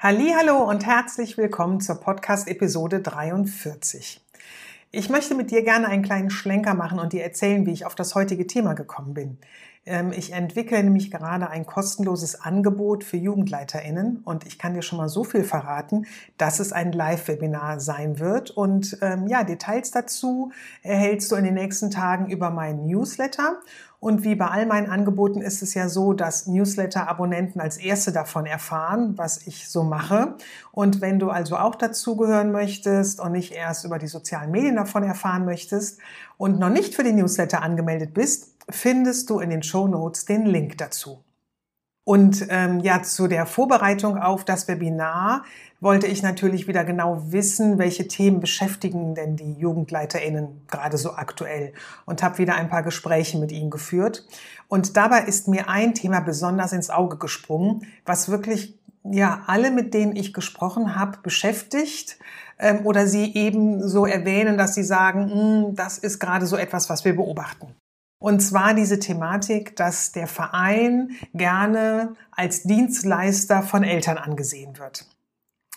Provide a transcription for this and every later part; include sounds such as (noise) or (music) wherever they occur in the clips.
Hallo und herzlich willkommen zur Podcast-Episode 43. Ich möchte mit dir gerne einen kleinen Schlenker machen und dir erzählen, wie ich auf das heutige Thema gekommen bin. Ähm, ich entwickle nämlich gerade ein kostenloses Angebot für JugendleiterInnen und ich kann dir schon mal so viel verraten, dass es ein Live-Webinar sein wird. Und ähm, ja, Details dazu erhältst du in den nächsten Tagen über meinen Newsletter. Und wie bei all meinen Angeboten ist es ja so, dass Newsletter-Abonnenten als erste davon erfahren, was ich so mache. Und wenn du also auch dazugehören möchtest und nicht erst über die sozialen Medien davon erfahren möchtest und noch nicht für die Newsletter angemeldet bist, findest du in den Show Notes den Link dazu. Und ähm, ja, zu der Vorbereitung auf das Webinar wollte ich natürlich wieder genau wissen, welche Themen beschäftigen denn die JugendleiterInnen gerade so aktuell und habe wieder ein paar Gespräche mit ihnen geführt. Und dabei ist mir ein Thema besonders ins Auge gesprungen, was wirklich ja alle, mit denen ich gesprochen habe, beschäftigt ähm, oder sie eben so erwähnen, dass sie sagen, hm, das ist gerade so etwas, was wir beobachten. Und zwar diese Thematik, dass der Verein gerne als Dienstleister von Eltern angesehen wird.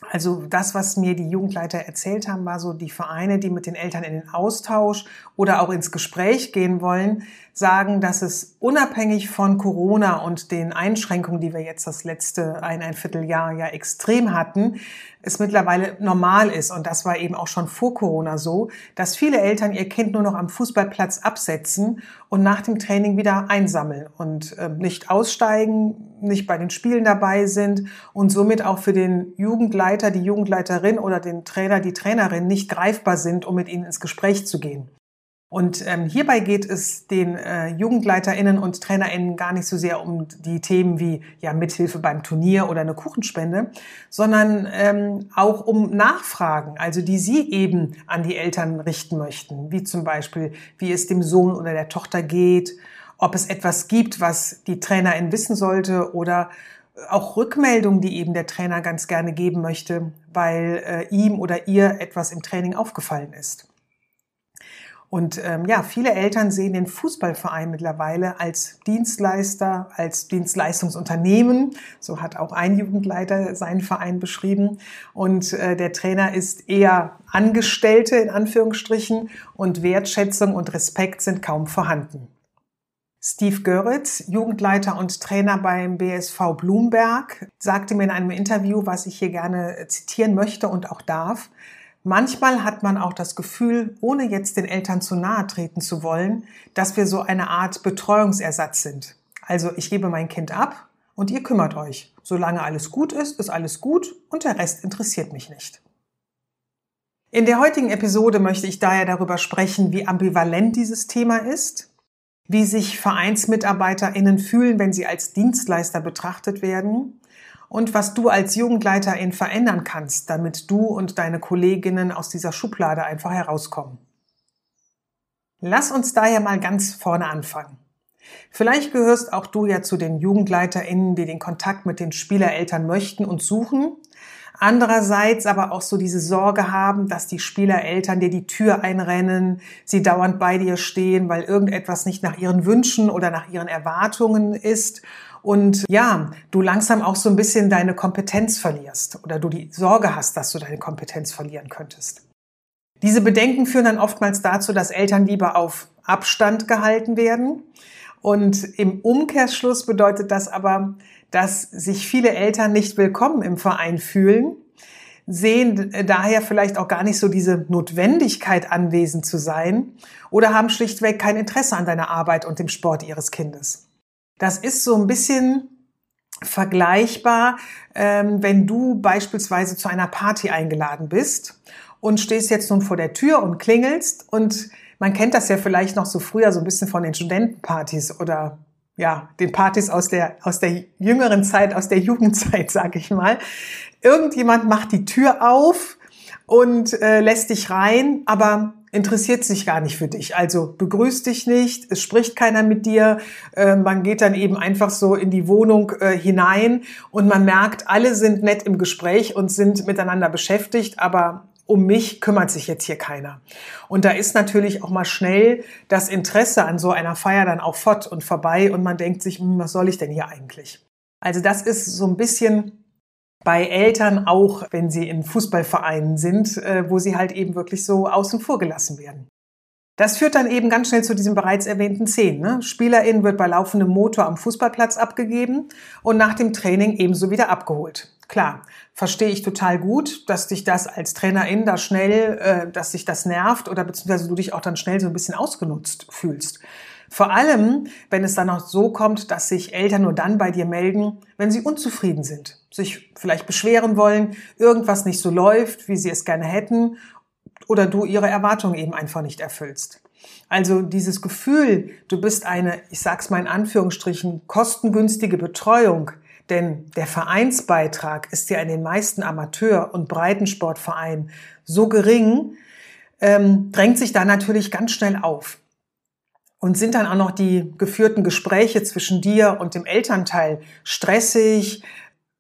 Also das, was mir die Jugendleiter erzählt haben, war so die Vereine, die mit den Eltern in den Austausch oder auch ins Gespräch gehen wollen, sagen, dass es unabhängig von Corona und den Einschränkungen, die wir jetzt das letzte ein, ein Vierteljahr ja extrem hatten, es mittlerweile normal ist, und das war eben auch schon vor Corona so, dass viele Eltern ihr Kind nur noch am Fußballplatz absetzen und nach dem Training wieder einsammeln und äh, nicht aussteigen, nicht bei den Spielen dabei sind und somit auch für den Jugendleiter, die Jugendleiterin oder den Trainer, die Trainerin nicht greifbar sind, um mit ihnen ins Gespräch zu gehen. Und ähm, hierbei geht es den äh, JugendleiterInnen und TrainerInnen gar nicht so sehr um die Themen wie ja Mithilfe beim Turnier oder eine Kuchenspende, sondern ähm, auch um Nachfragen, also die sie eben an die Eltern richten möchten, wie zum Beispiel, wie es dem Sohn oder der Tochter geht, ob es etwas gibt, was die TrainerIn wissen sollte oder auch Rückmeldungen, die eben der Trainer ganz gerne geben möchte, weil äh, ihm oder ihr etwas im Training aufgefallen ist. Und ähm, ja, viele Eltern sehen den Fußballverein mittlerweile als Dienstleister, als Dienstleistungsunternehmen. So hat auch ein Jugendleiter seinen Verein beschrieben. Und äh, der Trainer ist eher Angestellte in Anführungsstrichen und Wertschätzung und Respekt sind kaum vorhanden. Steve Göritz, Jugendleiter und Trainer beim BSV Blumberg, sagte mir in einem Interview, was ich hier gerne zitieren möchte und auch darf, Manchmal hat man auch das Gefühl, ohne jetzt den Eltern zu nahe treten zu wollen, dass wir so eine Art Betreuungsersatz sind. Also ich gebe mein Kind ab und ihr kümmert euch. Solange alles gut ist, ist alles gut und der Rest interessiert mich nicht. In der heutigen Episode möchte ich daher darüber sprechen, wie ambivalent dieses Thema ist, wie sich VereinsmitarbeiterInnen fühlen, wenn sie als Dienstleister betrachtet werden und was du als Jugendleiterin verändern kannst, damit du und deine Kolleginnen aus dieser Schublade einfach herauskommen. Lass uns daher mal ganz vorne anfangen. Vielleicht gehörst auch du ja zu den JugendleiterInnen, die den Kontakt mit den Spielereltern möchten und suchen. Andererseits aber auch so diese Sorge haben, dass die Spielereltern dir die Tür einrennen, sie dauernd bei dir stehen, weil irgendetwas nicht nach ihren Wünschen oder nach ihren Erwartungen ist und ja, du langsam auch so ein bisschen deine Kompetenz verlierst oder du die Sorge hast, dass du deine Kompetenz verlieren könntest. Diese Bedenken führen dann oftmals dazu, dass Eltern lieber auf Abstand gehalten werden. Und im Umkehrschluss bedeutet das aber, dass sich viele Eltern nicht willkommen im Verein fühlen, sehen daher vielleicht auch gar nicht so diese Notwendigkeit anwesend zu sein oder haben schlichtweg kein Interesse an deiner Arbeit und dem Sport ihres Kindes. Das ist so ein bisschen vergleichbar, ähm, wenn du beispielsweise zu einer Party eingeladen bist und stehst jetzt nun vor der Tür und klingelst und man kennt das ja vielleicht noch so früher so ein bisschen von den Studentenpartys oder ja, den Partys aus der, aus der jüngeren Zeit, aus der (laughs) Jugendzeit, sag ich mal. Irgendjemand macht die Tür auf und äh, lässt dich rein, aber interessiert sich gar nicht für dich. Also begrüßt dich nicht, es spricht keiner mit dir, äh, man geht dann eben einfach so in die Wohnung äh, hinein und man merkt, alle sind nett im Gespräch und sind miteinander beschäftigt, aber um mich kümmert sich jetzt hier keiner. Und da ist natürlich auch mal schnell das Interesse an so einer Feier dann auch fort und vorbei und man denkt sich, hm, was soll ich denn hier eigentlich? Also das ist so ein bisschen bei Eltern auch, wenn sie in Fußballvereinen sind, äh, wo sie halt eben wirklich so außen vor gelassen werden. Das führt dann eben ganz schnell zu diesem bereits erwähnten Szenen. Ne? Spielerin wird bei laufendem Motor am Fußballplatz abgegeben und nach dem Training ebenso wieder abgeholt. Klar, verstehe ich total gut, dass dich das als Trainerin da schnell, äh, dass sich das nervt oder beziehungsweise du dich auch dann schnell so ein bisschen ausgenutzt fühlst. Vor allem, wenn es dann noch so kommt, dass sich Eltern nur dann bei dir melden, wenn sie unzufrieden sind, sich vielleicht beschweren wollen, irgendwas nicht so läuft, wie sie es gerne hätten oder du ihre Erwartungen eben einfach nicht erfüllst. Also dieses Gefühl, du bist eine, ich sag's mal in Anführungsstrichen, kostengünstige Betreuung, denn der Vereinsbeitrag ist ja in den meisten Amateur- und Breitensportvereinen so gering, ähm, drängt sich da natürlich ganz schnell auf. Und sind dann auch noch die geführten Gespräche zwischen dir und dem Elternteil stressig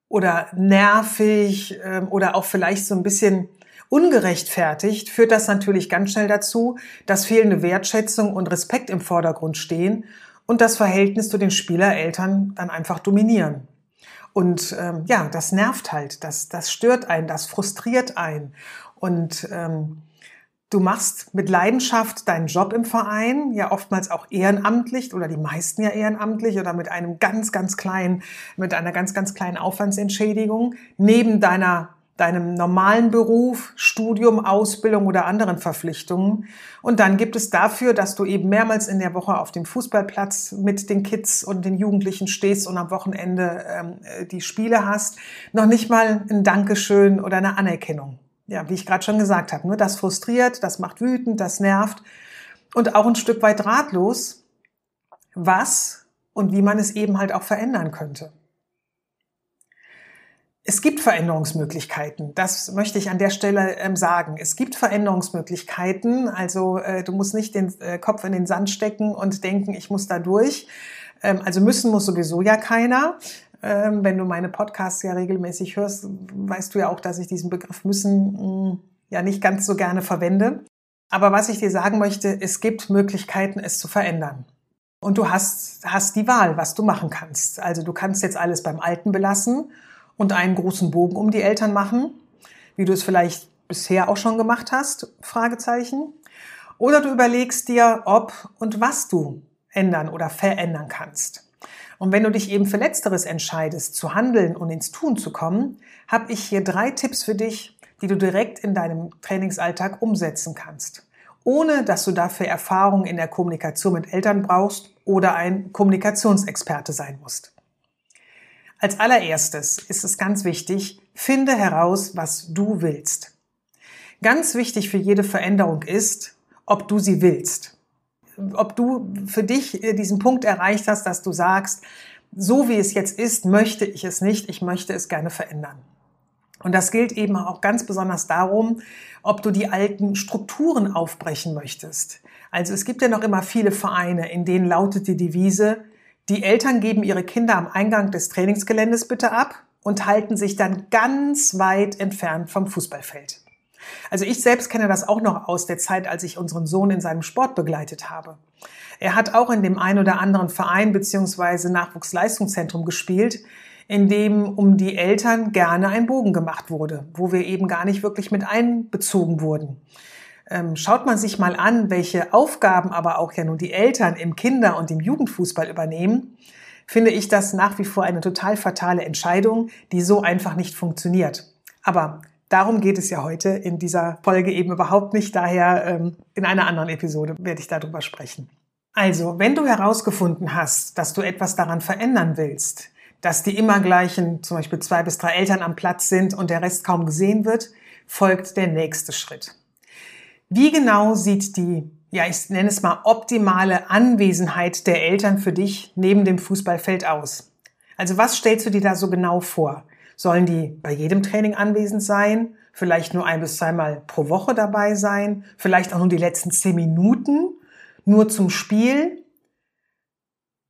oder nervig ähm, oder auch vielleicht so ein bisschen ungerechtfertigt, führt das natürlich ganz schnell dazu, dass fehlende Wertschätzung und Respekt im Vordergrund stehen und das Verhältnis zu den Spielereltern dann einfach dominieren. Und ähm, ja, das nervt halt, das, das stört einen, das frustriert einen. Und ähm, du machst mit Leidenschaft deinen Job im Verein, ja oftmals auch ehrenamtlich oder die meisten ja ehrenamtlich oder mit einem ganz, ganz kleinen, mit einer ganz, ganz kleinen Aufwandsentschädigung neben deiner deinem normalen Beruf, Studium, Ausbildung oder anderen Verpflichtungen. Und dann gibt es dafür, dass du eben mehrmals in der Woche auf dem Fußballplatz mit den Kids und den Jugendlichen stehst und am Wochenende ähm, die Spiele hast, noch nicht mal ein Dankeschön oder eine Anerkennung. Ja, wie ich gerade schon gesagt habe, nur das frustriert, das macht wütend, das nervt und auch ein Stück weit ratlos, was und wie man es eben halt auch verändern könnte. Es gibt Veränderungsmöglichkeiten. Das möchte ich an der Stelle ähm, sagen. Es gibt Veränderungsmöglichkeiten. Also äh, du musst nicht den äh, Kopf in den Sand stecken und denken, ich muss da durch. Ähm, also müssen muss sowieso ja keiner. Ähm, wenn du meine Podcasts ja regelmäßig hörst, weißt du ja auch, dass ich diesen Begriff müssen mh, ja nicht ganz so gerne verwende. Aber was ich dir sagen möchte, es gibt Möglichkeiten, es zu verändern. Und du hast, hast die Wahl, was du machen kannst. Also du kannst jetzt alles beim Alten belassen und einen großen Bogen um die Eltern machen, wie du es vielleicht bisher auch schon gemacht hast, Fragezeichen. Oder du überlegst dir, ob und was du ändern oder verändern kannst. Und wenn du dich eben für Letzteres entscheidest, zu handeln und ins Tun zu kommen, habe ich hier drei Tipps für dich, die du direkt in deinem Trainingsalltag umsetzen kannst, ohne dass du dafür Erfahrung in der Kommunikation mit Eltern brauchst oder ein Kommunikationsexperte sein musst. Als allererstes ist es ganz wichtig, finde heraus, was du willst. Ganz wichtig für jede Veränderung ist, ob du sie willst. Ob du für dich äh, diesen Punkt erreicht hast, dass du sagst, so wie es jetzt ist, möchte ich es nicht, ich möchte es gerne verändern. Und das gilt eben auch ganz besonders darum, ob du die alten Strukturen aufbrechen möchtest. Also es gibt ja noch immer viele Vereine, in denen lautet die Devise, die Eltern geben ihre Kinder am Eingang des Trainingsgeländes bitte ab und halten sich dann ganz weit entfernt vom Fußballfeld. Also ich selbst kenne das auch noch aus der Zeit, als ich unseren Sohn in seinem Sport begleitet habe. Er hat auch in dem ein oder anderen Verein beziehungsweise Nachwuchsleistungszentrum gespielt, in dem um die Eltern gerne ein Bogen gemacht wurde, wo wir eben gar nicht wirklich mit einbezogen wurden. Ähm, schaut man sich mal an, welche Aufgaben aber auch ja nun die Eltern im Kinder- und im Jugendfußball übernehmen, finde ich das nach wie vor eine total fatale Entscheidung, die so einfach nicht funktioniert. Aber Darum geht es ja heute in dieser Folge eben überhaupt nicht. Daher ähm, in einer anderen Episode werde ich darüber sprechen. Also, wenn du herausgefunden hast, dass du etwas daran verändern willst, dass die immer gleichen, zum Beispiel zwei bis drei Eltern am Platz sind und der Rest kaum gesehen wird, folgt der nächste Schritt. Wie genau sieht die, ja, ich nenne es mal optimale Anwesenheit der Eltern für dich neben dem Fußballfeld aus? Also was stellst du dir da so genau vor? Sollen die bei jedem Training anwesend sein? Vielleicht nur ein bis zweimal pro Woche dabei sein? Vielleicht auch nur die letzten zehn Minuten? Nur zum Spiel?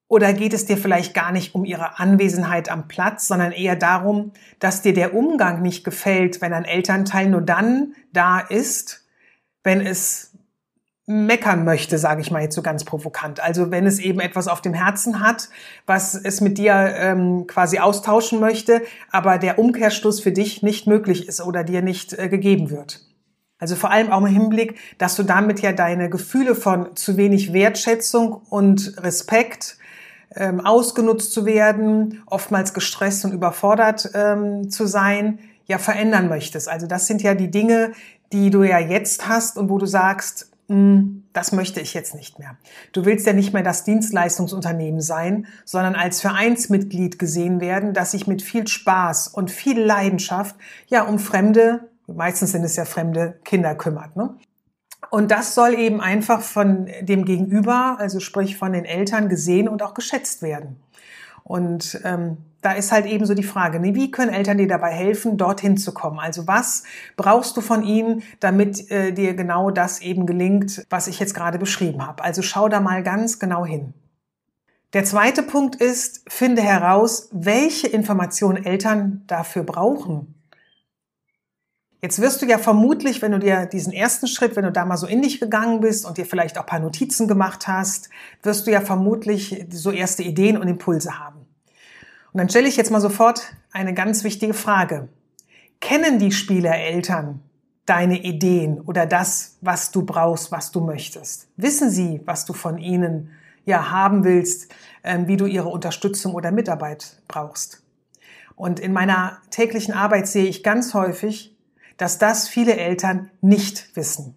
Oder geht es dir vielleicht gar nicht um ihre Anwesenheit am Platz, sondern eher darum, dass dir der Umgang nicht gefällt, wenn ein Elternteil nur dann da ist, wenn es meckern möchte, sage ich mal jetzt so ganz provokant. Also wenn es eben etwas auf dem Herzen hat, was es mit dir ähm, quasi austauschen möchte, aber der Umkehrschluss für dich nicht möglich ist oder dir nicht äh, gegeben wird. Also vor allem auch im Hinblick, dass du damit ja deine Gefühle von zu wenig Wertschätzung und Respekt ähm, ausgenutzt zu werden, oftmals gestresst und überfordert ähm, zu sein, ja verändern möchtest. Also das sind ja die Dinge, die du ja jetzt hast und wo du sagst, das möchte ich jetzt nicht mehr. Du willst ja nicht mehr das Dienstleistungsunternehmen sein, sondern als Vereinsmitglied gesehen werden, das sich mit viel Spaß und viel Leidenschaft ja um fremde, meistens sind es ja fremde Kinder kümmert. Ne? Und das soll eben einfach von dem Gegenüber, also sprich von den Eltern, gesehen und auch geschätzt werden. Und ähm, da ist halt eben so die Frage, ne, wie können Eltern dir dabei helfen, dorthin zu kommen? Also was brauchst du von ihnen, damit äh, dir genau das eben gelingt, was ich jetzt gerade beschrieben habe? Also schau da mal ganz genau hin. Der zweite Punkt ist, finde heraus, welche Informationen Eltern dafür brauchen. Jetzt wirst du ja vermutlich, wenn du dir diesen ersten Schritt, wenn du da mal so in dich gegangen bist und dir vielleicht auch ein paar Notizen gemacht hast, wirst du ja vermutlich so erste Ideen und Impulse haben. Und dann stelle ich jetzt mal sofort eine ganz wichtige Frage. Kennen die Spielereltern deine Ideen oder das, was du brauchst, was du möchtest? Wissen sie, was du von ihnen ja haben willst, ähm, wie du ihre Unterstützung oder Mitarbeit brauchst? Und in meiner täglichen Arbeit sehe ich ganz häufig, dass das viele Eltern nicht wissen.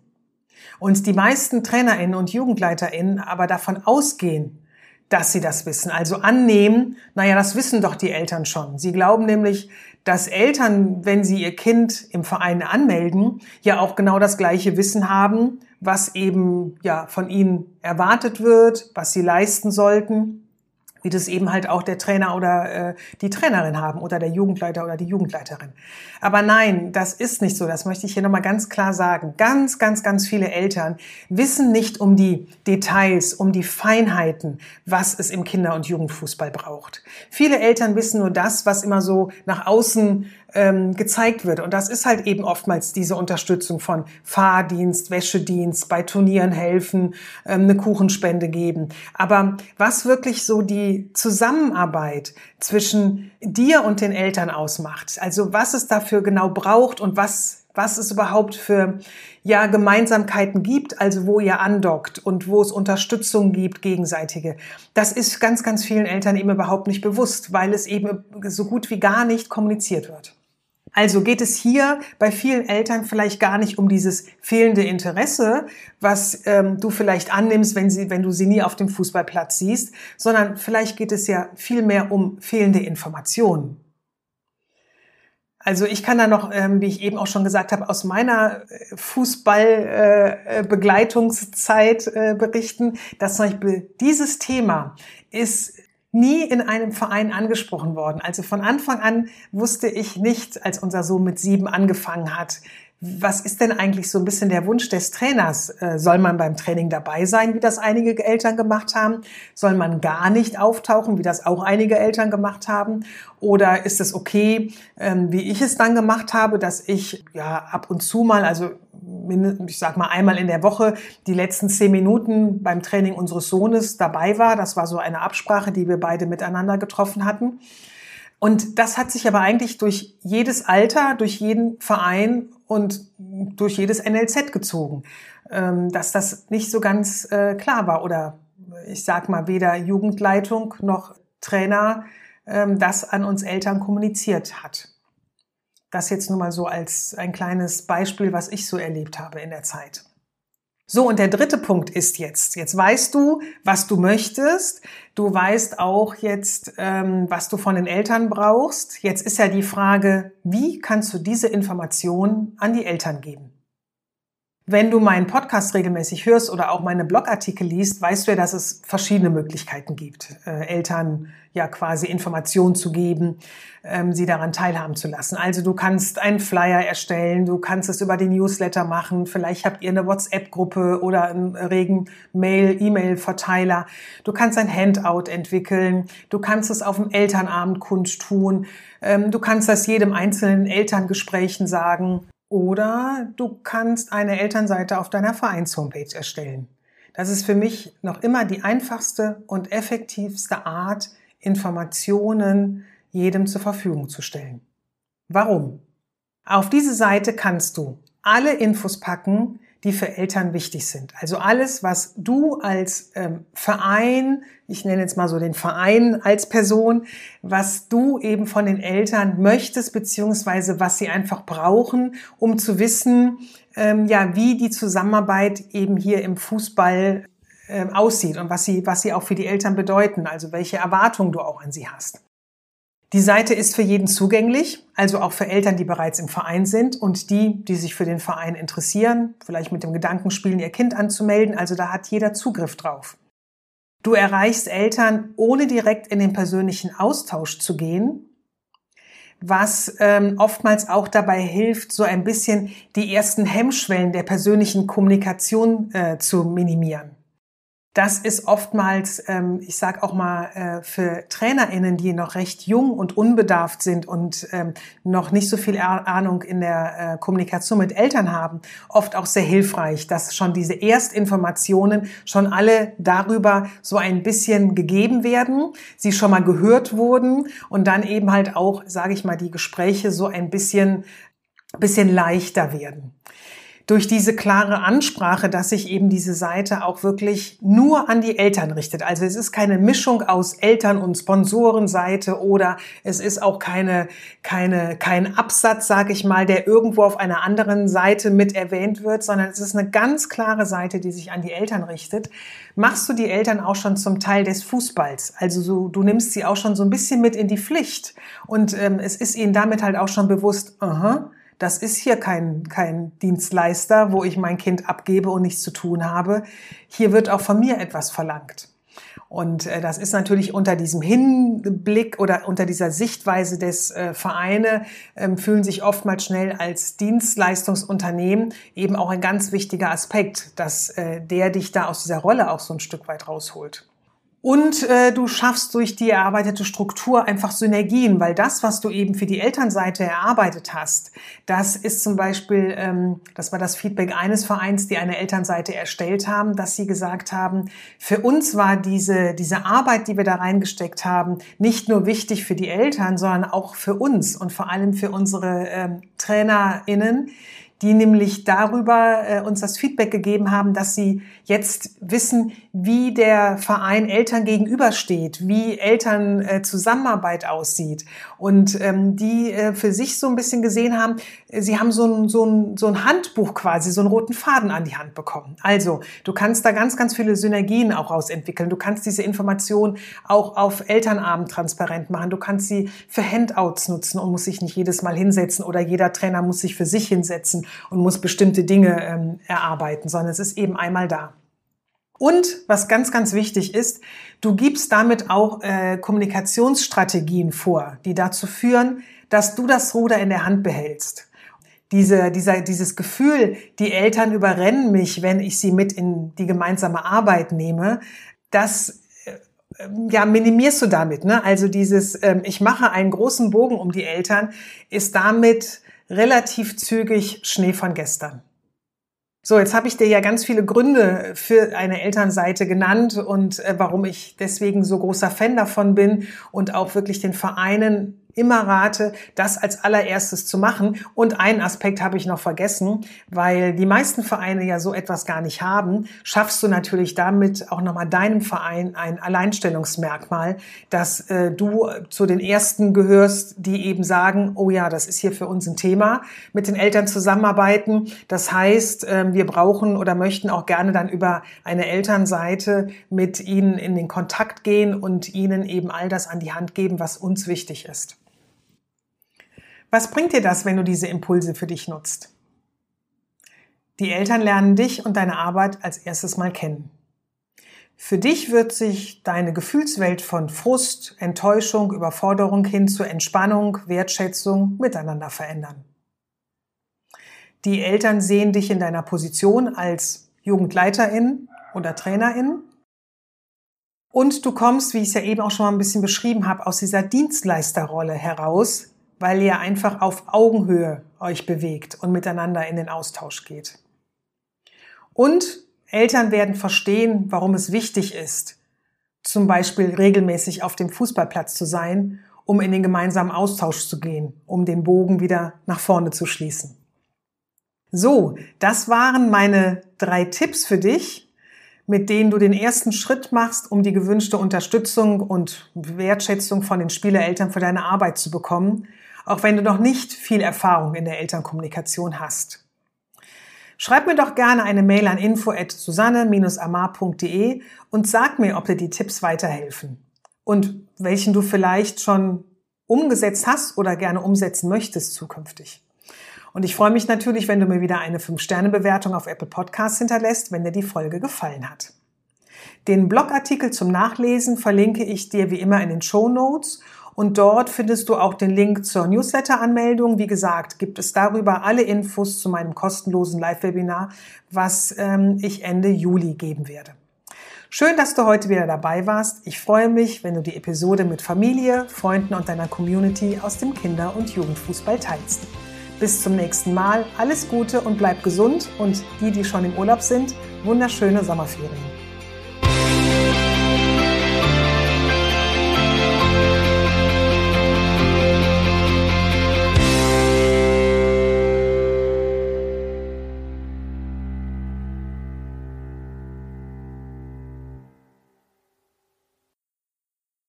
Und die meisten Trainerinnen und Jugendleiterinnen aber davon ausgehen, dass sie das wissen. Also annehmen, naja, das wissen doch die Eltern schon. Sie glauben nämlich, dass Eltern, wenn sie ihr Kind im Verein anmelden, ja auch genau das gleiche Wissen haben, was eben ja von ihnen erwartet wird, was sie leisten sollten wie das eben halt auch der Trainer oder äh, die Trainerin haben oder der Jugendleiter oder die Jugendleiterin. Aber nein, das ist nicht so. Das möchte ich hier nochmal ganz klar sagen. Ganz, ganz, ganz viele Eltern wissen nicht um die Details, um die Feinheiten, was es im Kinder- und Jugendfußball braucht. Viele Eltern wissen nur das, was immer so nach außen ähm, gezeigt wird. Und das ist halt eben oftmals diese Unterstützung von Fahrdienst, Wäschedienst, bei Turnieren helfen, ähm, eine Kuchenspende geben. Aber was wirklich so die Zusammenarbeit zwischen dir und den Eltern ausmacht, also was es dafür genau braucht und was was es überhaupt für ja Gemeinsamkeiten gibt, also wo ihr andockt und wo es Unterstützung gibt, gegenseitige. Das ist ganz, ganz vielen Eltern eben überhaupt nicht bewusst, weil es eben so gut wie gar nicht kommuniziert wird. Also geht es hier bei vielen Eltern vielleicht gar nicht um dieses fehlende Interesse, was ähm, du vielleicht annimmst, wenn, sie, wenn du sie nie auf dem Fußballplatz siehst, sondern vielleicht geht es ja viel mehr um fehlende Informationen. Also ich kann da noch, ähm, wie ich eben auch schon gesagt habe, aus meiner äh, Fußballbegleitungszeit äh, äh, berichten, dass zum Beispiel dieses Thema ist nie in einem Verein angesprochen worden. Also von Anfang an wusste ich nicht, als unser Sohn mit sieben angefangen hat, was ist denn eigentlich so ein bisschen der Wunsch des Trainers? Äh, soll man beim Training dabei sein, wie das einige Eltern gemacht haben? Soll man gar nicht auftauchen, wie das auch einige Eltern gemacht haben? Oder ist es okay, ähm, wie ich es dann gemacht habe, dass ich ja ab und zu mal, also ich sag mal einmal in der Woche die letzten zehn Minuten beim Training unseres Sohnes dabei war. Das war so eine Absprache, die wir beide miteinander getroffen hatten. Und das hat sich aber eigentlich durch jedes Alter, durch jeden Verein und durch jedes NLZ gezogen, ähm, dass das nicht so ganz äh, klar war oder ich sag mal weder Jugendleitung noch Trainer ähm, das an uns Eltern kommuniziert hat. Das jetzt nur mal so als ein kleines Beispiel, was ich so erlebt habe in der Zeit. So, und der dritte Punkt ist jetzt, jetzt weißt du, was du möchtest, du weißt auch jetzt, ähm, was du von den Eltern brauchst. Jetzt ist ja die Frage, wie kannst du diese Information an die Eltern geben? Wenn du meinen Podcast regelmäßig hörst oder auch meine Blogartikel liest, weißt du ja, dass es verschiedene Möglichkeiten gibt, äh, Eltern ja quasi Informationen zu geben, ähm, sie daran teilhaben zu lassen. Also du kannst einen Flyer erstellen, du kannst es über die Newsletter machen, vielleicht habt ihr eine WhatsApp-Gruppe oder einen regen Mail, E-Mail-Verteiler. Du kannst ein Handout entwickeln, du kannst es auf dem Elternabend kundtun, ähm, du kannst das jedem einzelnen Elterngesprächen sagen. Oder du kannst eine Elternseite auf deiner Vereins-Homepage erstellen. Das ist für mich noch immer die einfachste und effektivste Art, Informationen jedem zur Verfügung zu stellen. Warum? Auf diese Seite kannst du alle Infos packen, die für Eltern wichtig sind. Also alles, was du als ähm, Verein, ich nenne jetzt mal so den Verein als Person, was du eben von den Eltern möchtest, beziehungsweise was sie einfach brauchen, um zu wissen, ähm, ja, wie die Zusammenarbeit eben hier im Fußball ähm, aussieht und was sie, was sie auch für die Eltern bedeuten, also welche Erwartungen du auch an sie hast. Die Seite ist für jeden zugänglich, also auch für Eltern, die bereits im Verein sind und die, die sich für den Verein interessieren, vielleicht mit dem Gedanken spielen, ihr Kind anzumelden. Also da hat jeder Zugriff drauf. Du erreichst Eltern, ohne direkt in den persönlichen Austausch zu gehen, was ähm, oftmals auch dabei hilft, so ein bisschen die ersten Hemmschwellen der persönlichen Kommunikation äh, zu minimieren. Das ist oftmals, ähm, ich sage auch mal, äh, für TrainerInnen, die noch recht jung und unbedarft sind und ähm, noch nicht so viel Ahnung in der äh, Kommunikation mit Eltern haben, oft auch sehr hilfreich, dass schon diese Erstinformationen schon alle darüber so ein bisschen gegeben werden, sie schon mal gehört wurden und dann eben halt auch, sage ich mal, die Gespräche so ein bisschen, bisschen leichter werden durch diese klare Ansprache, dass sich eben diese Seite auch wirklich nur an die Eltern richtet. Also es ist keine Mischung aus Eltern- und Sponsorenseite oder es ist auch keine, keine, kein Absatz, sage ich mal, der irgendwo auf einer anderen Seite mit erwähnt wird, sondern es ist eine ganz klare Seite, die sich an die Eltern richtet. Machst du die Eltern auch schon zum Teil des Fußballs? Also so, du nimmst sie auch schon so ein bisschen mit in die Pflicht und ähm, es ist ihnen damit halt auch schon bewusst, aha, das ist hier kein, kein Dienstleister, wo ich mein Kind abgebe und nichts zu tun habe. Hier wird auch von mir etwas verlangt. Und äh, das ist natürlich unter diesem Hinblick oder unter dieser Sichtweise des äh, Vereine ähm, fühlen sich oftmals schnell als Dienstleistungsunternehmen eben auch ein ganz wichtiger Aspekt, dass äh, der dich da aus dieser Rolle auch so ein Stück weit rausholt. Und äh, du schaffst durch die erarbeitete Struktur einfach Synergien, weil das, was du eben für die Elternseite erarbeitet hast, das ist zum Beispiel, ähm, das war das Feedback eines Vereins, die eine Elternseite erstellt haben, dass sie gesagt haben, für uns war diese, diese Arbeit, die wir da reingesteckt haben, nicht nur wichtig für die Eltern, sondern auch für uns und vor allem für unsere ähm, TrainerInnen, die nämlich darüber äh, uns das Feedback gegeben haben, dass sie jetzt wissen, wie der Verein Eltern gegenübersteht, wie Eltern äh, aussieht und ähm, die äh, für sich so ein bisschen gesehen haben, äh, sie haben so ein, so, ein, so ein Handbuch quasi, so einen roten Faden an die Hand bekommen. Also du kannst da ganz, ganz viele Synergien auch rausentwickeln. Du kannst diese Information auch auf Elternabend transparent machen. Du kannst sie für Handouts nutzen und muss sich nicht jedes Mal hinsetzen oder jeder Trainer muss sich für sich hinsetzen und muss bestimmte Dinge ähm, erarbeiten, sondern es ist eben einmal da. Und was ganz, ganz wichtig ist, du gibst damit auch äh, Kommunikationsstrategien vor, die dazu führen, dass du das Ruder in der Hand behältst. Diese, dieser, dieses Gefühl, die Eltern überrennen mich, wenn ich sie mit in die gemeinsame Arbeit nehme, das äh, ja, minimierst du damit. Ne? Also dieses, ähm, ich mache einen großen Bogen um die Eltern, ist damit relativ zügig Schnee von gestern. So, jetzt habe ich dir ja ganz viele Gründe für eine Elternseite genannt und äh, warum ich deswegen so großer Fan davon bin und auch wirklich den Vereinen immer rate, das als allererstes zu machen. Und einen Aspekt habe ich noch vergessen, weil die meisten Vereine ja so etwas gar nicht haben, schaffst du natürlich damit auch nochmal deinem Verein ein Alleinstellungsmerkmal, dass äh, du zu den Ersten gehörst, die eben sagen, oh ja, das ist hier für uns ein Thema, mit den Eltern zusammenarbeiten. Das heißt, äh, wir brauchen oder möchten auch gerne dann über eine Elternseite mit ihnen in den Kontakt gehen und ihnen eben all das an die Hand geben, was uns wichtig ist. Was bringt dir das, wenn du diese Impulse für dich nutzt? Die Eltern lernen dich und deine Arbeit als erstes mal kennen. Für dich wird sich deine Gefühlswelt von Frust, Enttäuschung, Überforderung hin zu Entspannung, Wertschätzung miteinander verändern. Die Eltern sehen dich in deiner Position als Jugendleiterin oder Trainerin und du kommst, wie ich es ja eben auch schon mal ein bisschen beschrieben habe, aus dieser Dienstleisterrolle heraus, weil ihr einfach auf Augenhöhe euch bewegt und miteinander in den Austausch geht. Und Eltern werden verstehen, warum es wichtig ist, zum Beispiel regelmäßig auf dem Fußballplatz zu sein, um in den gemeinsamen Austausch zu gehen, um den Bogen wieder nach vorne zu schließen. So, das waren meine drei Tipps für dich, mit denen du den ersten Schritt machst, um die gewünschte Unterstützung und Wertschätzung von den Spielereltern für deine Arbeit zu bekommen auch wenn du noch nicht viel Erfahrung in der Elternkommunikation hast. Schreib mir doch gerne eine Mail an info@susanne-amar.de und sag mir, ob dir die Tipps weiterhelfen und welchen du vielleicht schon umgesetzt hast oder gerne umsetzen möchtest zukünftig. Und ich freue mich natürlich, wenn du mir wieder eine 5-Sterne-Bewertung auf Apple Podcasts hinterlässt, wenn dir die Folge gefallen hat. Den Blogartikel zum Nachlesen verlinke ich dir wie immer in den Show Notes und dort findest du auch den Link zur Newsletter-Anmeldung. Wie gesagt, gibt es darüber alle Infos zu meinem kostenlosen Live-Webinar, was ähm, ich Ende Juli geben werde. Schön, dass du heute wieder dabei warst. Ich freue mich, wenn du die Episode mit Familie, Freunden und deiner Community aus dem Kinder- und Jugendfußball teilst. Bis zum nächsten Mal. Alles Gute und bleib gesund und die, die schon im Urlaub sind, wunderschöne Sommerferien.